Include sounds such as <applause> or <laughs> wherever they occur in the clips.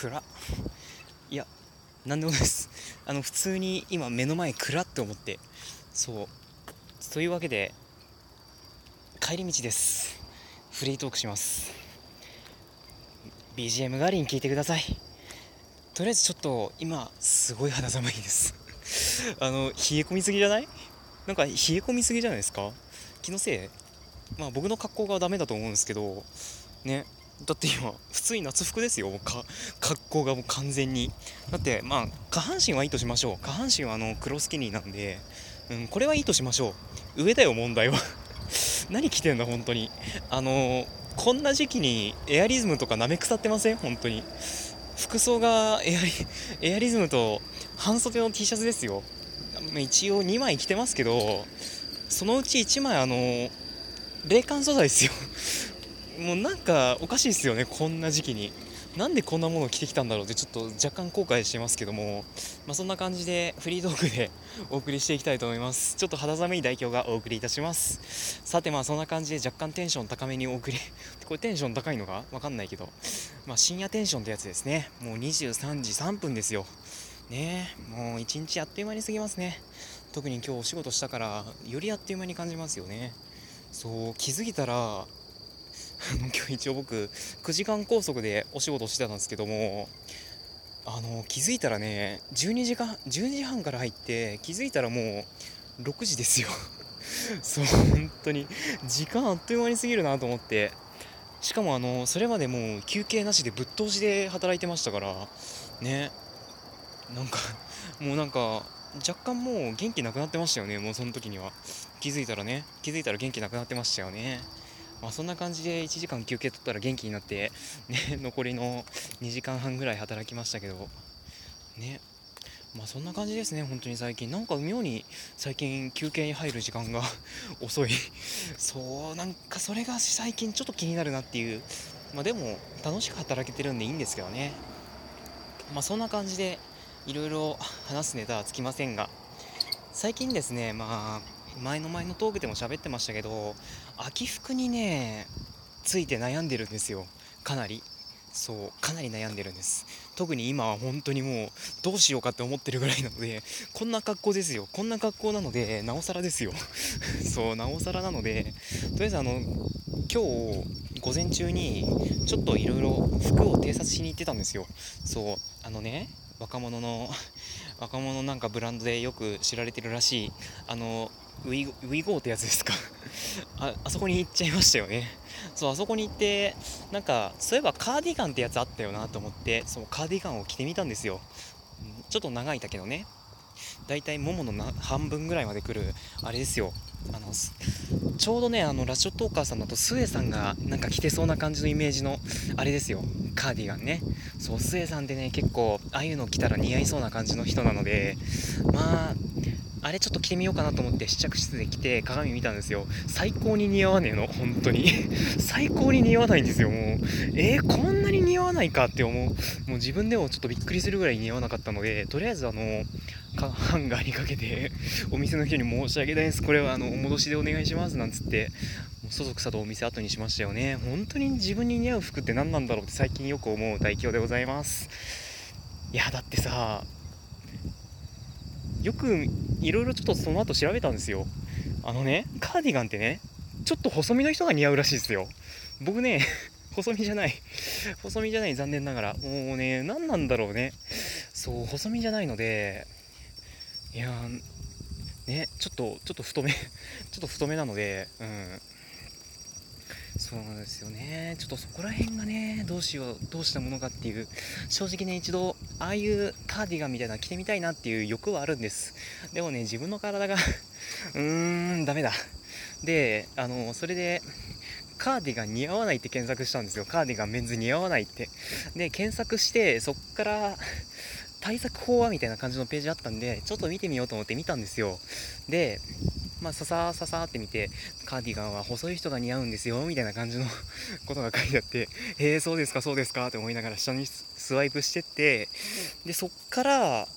暗いや何でもないです。あの普通に今目の前暗って思って。そう。というわけで帰り道です。フリートークします。BGM 代わりに聞いてください。とりあえずちょっと今すごい肌寒いです。<laughs> あの冷え込みすぎじゃない？なんか冷え込みすぎじゃないですか？気のせい？まあ僕の格好がダメだと思うんですけどね。だって今普通に夏服ですよ。か格好がもう完全に。だってまあ下半身はいいとしましょう。下半身はあの黒スキニーなんで、うん、これはいいとしましょう。上だよ問題は。<laughs> 何着てんだ本当に。あのこんな時期にエアリズムとかなめ腐ってません？本当に。服装がエアリエアリズムと半袖の T シャツですよ。一応2枚着てますけどそのうち1枚あの冷感素材ですよ。<laughs> もうなんかおかしいですよねこんな時期に。なんでこんなものを着てきたんだろうってちょっと若干後悔してますけども、まあ、そんな感じでフリートークで <laughs> お送りしていきたいと思います。ちょっと肌寒い代表がお送りいたします。さてまあそんな感じで若干テンション高めにお送り。<laughs> これテンション高いのか？わかんないけど。まあ、深夜テンションってやつですね。もう23時3分ですよ。ねもう一日あっという間に過ぎますね。特に今日お仕事したからよりあっという間に感じますよね。そう気づいたら <laughs> 今日一応僕9時間拘束でお仕事してたんですけどもあの気づいたらね12時間12時半から入って気づいたらもう6時ですよ。<laughs> そう本当に。時間あっという間に過ぎるなと思って。しかもあのそれまでもう休憩なしでぶっ通しで働いてましたからね。なんかもうなんか若干もう元気なくなってましたよね。もうその時には。気づいたらね。気づいたら元気なくなってましたよね。まあ、そんな感じで1時間休憩取ったら元気になって、ね、<laughs> 残りの2時間半ぐらい働きましたけど、ね、まあそんな感じですね、本当に最近。なんか妙に最近休憩に入る時間が <laughs> 遅い。そう、なんかそれが最近ちょっと気になるなっていう。まあでも楽しく働けてるんでいいんですけどね。まあそんな感じでいろいろ話すネタはつきませんが、最近ですね、まあ前の前のトークでも喋ってましたけど秋服にねついて悩んでるんですよ。かなり。そうかなり悩んでるんです。特に今は本当にもうどうしようかって思ってるぐらいなのでこんな格好ですよ。こんな格好なのでなおさらですよ。<laughs> そうなおさらなのでとりあえずあの今日午前中にちょっといろいろ服を偵察しに行ってたんですよ。そうあのね若者の若者なんかブランドでよく知られてるらしいあの WEGO ってやつですか？<laughs> ああそこに行っちゃいましたよね。そうあそこに行ってなんかそういえばカーディガンってやつあったよなと思ってそのカーディガンを着てみたんですよ。ちょっと長いだけどね。だいたいもものな半分ぐらいまで来るあれですよ。あのちょうどねあのラッショトーカーさんだとスエさんがなんか着てそうな感じのイメージのあれですよ。カーディガンね。そうスエさんってね結構ああいうの着たら似合いそうな感じの人なのでまああれちょっと着てみようかなと思って試着室で着て鏡見たんですよ。最高に似合わねえの本当に。<laughs> 最高に似合わないんですよもう。えー、こんなに似合わないかって思う。もう自分でもちょっとびっくりするぐらい似合わなかったのでとりあえずあの <laughs> ハンガーにかけてお店の人に申し訳ないです。これはあのお戻しでお願いしますなんつってそそくさとお店後にしましたよね。本当に自分に似合う服って何なんだろうって最近よく思う代表でございます。いやだってさよくいろいろちょっとその後調べたんですよ。あのねカーディガンってねちょっと細身の人が似合うらしいですよ。僕ね <laughs> 細身じゃない。細身じゃない残念ながら。もうね何なんだろうね。そう細身じゃないのでいやねちょっとちょっと太め <laughs> ちょっと太めなのでうん。そうなんですよね。ちょっとそこら辺がねどうしようどうしたものかっていう正直ね一度ああいうカーディガンみたいなの着てみたいなっていう欲はあるんです。でもね自分の体が <laughs> うーんダメだ。であのそれでカーディガン似合わないって検索したんですよ。カーディガンメンズ似合わないって。で検索してそっから対策法はみたいな感じのページあったんでちょっと見てみようと思って見たんですよ。でまあ、ささささって見て、カーディガンは細い人が似合うんですよ、みたいな感じの <laughs> ことが書いてあって、へえ、そうですか、そうですか、って思いながら下にスワイプしてって、で、そっから、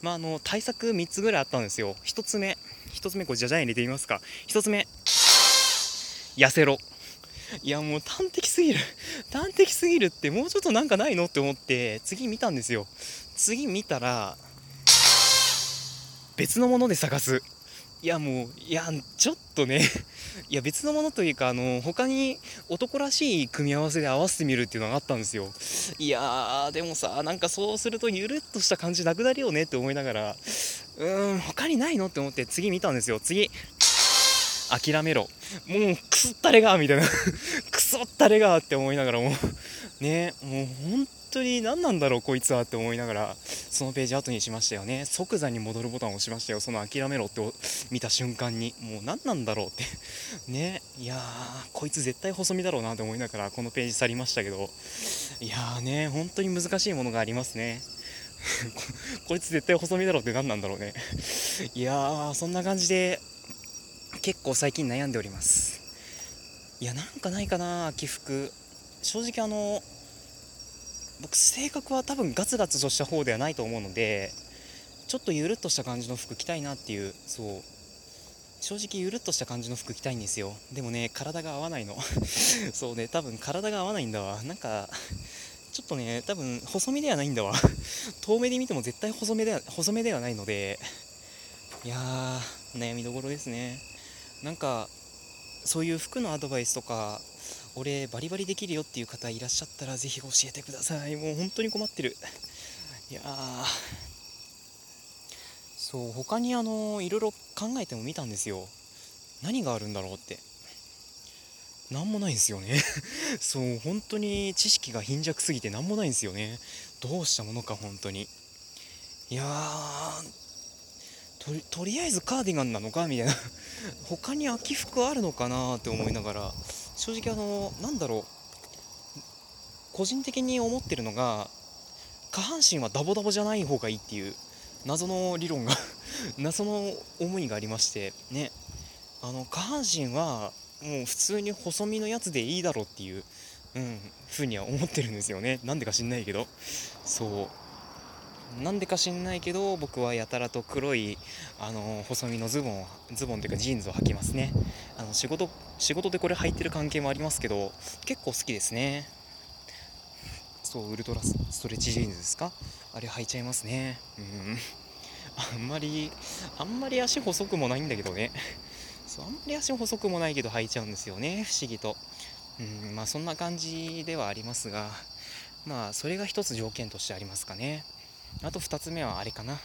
まあ、あの、対策3つぐらいあったんですよ。1つ目、1つ目、これじゃじゃん入れてみますか。1つ目、痩せろ。いやもう端的すぎる <laughs> 端的すぎるってもうちょっとなんかないのって思って次見たんですよ次見たら別のもので探すいやもういやちょっとね <laughs> いや別のものというかあの他に男らしい組み合わせで合わせてみるっていうのがあったんですよ。いやーでもさなんかそうするとゆるっとした感じなくなるよねって思いながらうーん他にないのって思って次見たんですよ。次諦めろ。もうくすったれがみたいな。<laughs> くそったれがって思いながらも。うねもう本当に何なんだろうこいつはって思いながらそのページ後にしましたよね。即座に戻るボタンを押しましたよ。その諦めろって見た瞬間に。もう何なんだろうって。<laughs> ね。いやーこいつ絶対細身だろうなって思いながらこのページ去りましたけど。いやーね。本当に難しいものがありますね。<laughs> こいつ絶対細身だろうって何なんだろうね。いやーそんな感じで結構最近悩んでおります。いやなんかないかな秋服正直あの僕性格は多分ガツガツとした方ではないと思うのでちょっとゆるっとした感じの服着たいなっていうそう。正直ゆるっとした感じの服着たいんですよ。でもね体が合わないの。<laughs> そうね多分体が合わないんだわ。なんかちょっとね多分細身ではないんだわ。<laughs> 遠目で見ても絶対細めでは細めではないのでいやー悩みどころですね。なんかそういう服のアドバイスとか俺バリバリできるよっていう方いらっしゃったらぜひ教えてください。もう本当に困ってる。いやそう他にあのいろいろ考えてもみたんですよ。何があるんだろうって。何もないんですよね。<laughs> そう本当に知識が貧弱すぎて何もないんですよね。どうしたものか本当に。いやーとりあえずカーディガンなのかみたいな。<laughs> 他に秋服あるのかなって思いながら。正直あのなんだろう。個人的に思ってるのが下半身はダボダボじゃない方がいいっていう謎の理論が <laughs> 謎の思いがありまして。ね。あの下半身はもう普通に細身のやつでいいだろうっていう、うん、ふうには思ってるんですよね。なんでか知んないけど。そう。なんでか知んないけど僕はやたらと黒いあの細身のズボンズボンというかジーンズを履きますね。あの仕事仕事でこれ履いてる関係もありますけど結構好きですね。そうウルトラストレッチジーンズですか？あれ履いちゃいますね。うん。あんまりあんまり足細くもないんだけどね。そうあんまり足細くもないけど履いちゃうんですよね。不思議と。うんまあそんな感じではありますがまあそれが一つ条件としてありますかね。あと2つ目はあれかな。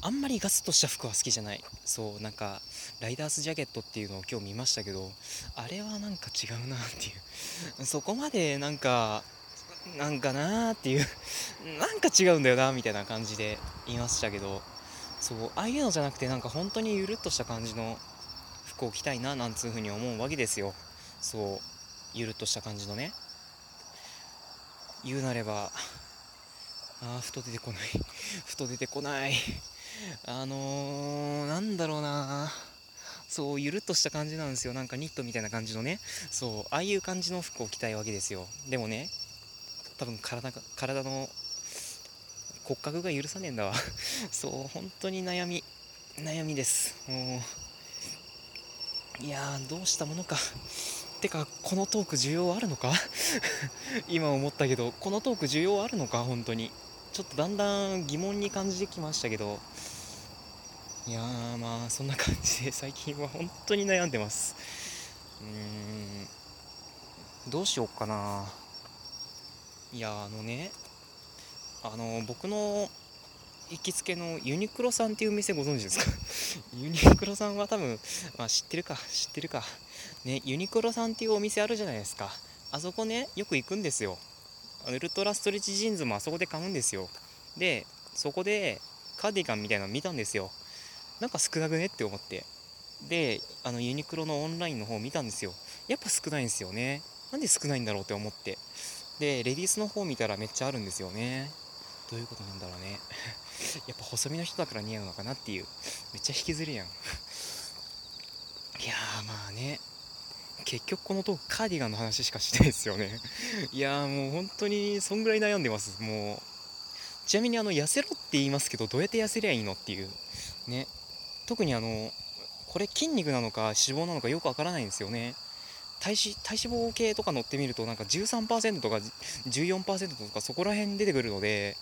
あんまりガツッとした服は好きじゃない。そうなんかライダースジャケットっていうのを今日見ましたけどあれはなんか違うなっていう。そこまでなんかなんかなーっていう。なんか違うんだよなみたいな感じで言いましたけど。そうああいうのじゃなくてなんか本当にゆるっとした感じの服を着たいななんつうふうに思うわけですよ。そうゆるっとした感じのね。言うなればあふと出てこない。<laughs> ふと出てこない。あのー、なんだろうな。そうゆるっとした感じなんですよ。なんかニットみたいな感じのね。そうああいう感じの服を着たいわけですよ。でもね多分体体の骨格が許さねえんだわ。<laughs> そう本当に悩み悩みです。もういやどうしたものか。てかこのトーク需要あるのか？<laughs> 今思ったけどこのトーク需要あるのか？本当に。ちょっとだんだん疑問に感じてきましたけどいやーまあそんな感じで最近は本当に悩んでます。うんどうしようかな。いやあのねあの僕の行きつけのユニクロさんっていうお店ご存知ですか？<laughs> ユニクロさんは多分、まあ、知ってるか知ってるか。ねユニクロさんっていうお店あるじゃないですか。あそこねよく行くんですよ。ウルトラストレッチジーンズもあそこで買うんですよ。でそこでカーディガンみたいなの見たんですよ。なんか少なくねって思って。であのユニクロのオンラインの方見たんですよ。やっぱ少ないんですよね。なんで少ないんだろうって思って。でレディースの方見たらめっちゃあるんですよね。どういうことなんだろうね。<laughs> やっぱ細身の人だから似合うのかなっていう。めっちゃ引きずるやん。いやーまあね。結局このトークカーディガンの話しかしてないですよね。<laughs> いやもう本当にそんぐらい悩んでます。もうちなみにあの痩せろって言いますけどどうやって痩せりゃいいのっていう。ね。特にあのこれ筋肉なのか脂肪なのかよくわからないんですよね。体脂体脂肪計とか乗ってみるとなんか13%とか14%とかそこら辺出てくるので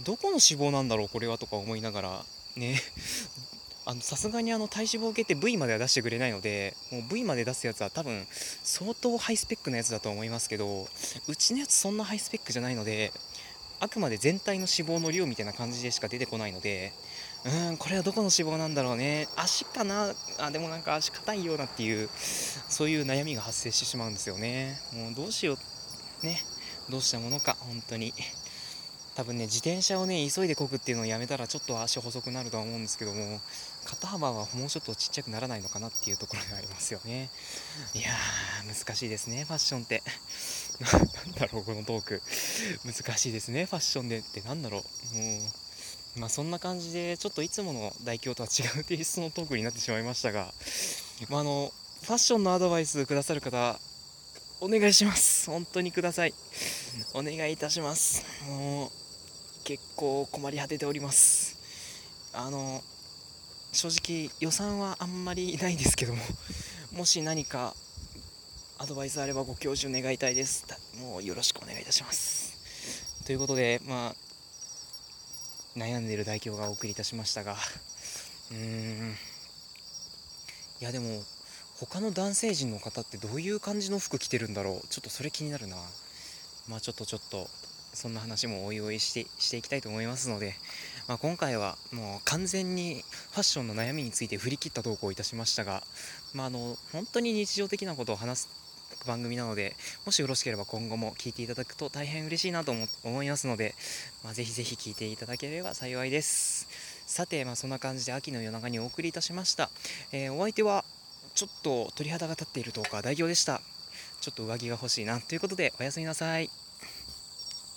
どこの脂肪なんだろうこれはとか思いながら。ね。さすがにあの体脂肪計って V までは出してくれないのでもう V まで出すやつは多分相当ハイスペックなやつだと思いますけどうちのやつそんなハイスペックじゃないのであくまで全体の脂肪の量みたいな感じでしか出てこないのでうーんこれはどこの脂肪なんだろうね。足かな？あでもなんか足硬いようなっていうそういう悩みが発生してしまうんですよね。もうどうしよう。ね。どうしたものか本当に。多分ね自転車をね急いでこぐっていうのをやめたらちょっと足細くなるとは思うんですけども肩幅はもうちょっとちっちゃくならないのかなっていうところがありますよね。いやー難しいですねファッションって。<laughs> なんだろうこのトーク。難しいですねファッションで。ってなんだろう。もうまあそんな感じでちょっといつもの代表とは違うテイストのトークになってしまいましたが、まあ、あのファッションのアドバイスくださる方お願いします。本当にください。お願いいたします。もう結構困り果てております。あの正直予算はあんまりないんですけどももし何かアドバイスあればご教授願いたいです。もうよろしくお願いいたします。ということでまあ悩んでいる代表がお送りいたしましたがうーん。いやでも他の男性陣の方ってどういう感じの服着てるんだろう。ちょっとそれ気になるな。まあちょっとちょっとそんな話もおいおいしてしていきたいと思いますので、まあ、今回はもう完全にファッションの悩みについて振り切った投稿をいたしましたが、まあ、あの本当に日常的なことを話す番組なのでもしよろしければ今後も聞いていただくと大変嬉しいなと思いますので、まあ、ぜひぜひ聞いていただければ幸いです。さて、まあ、そんな感じで秋の夜長にお送りいたしました、えー、お相手はちょっと鳥肌が立っているとか代表でした。ちょっと上着が欲しいなということでおやすみなさい。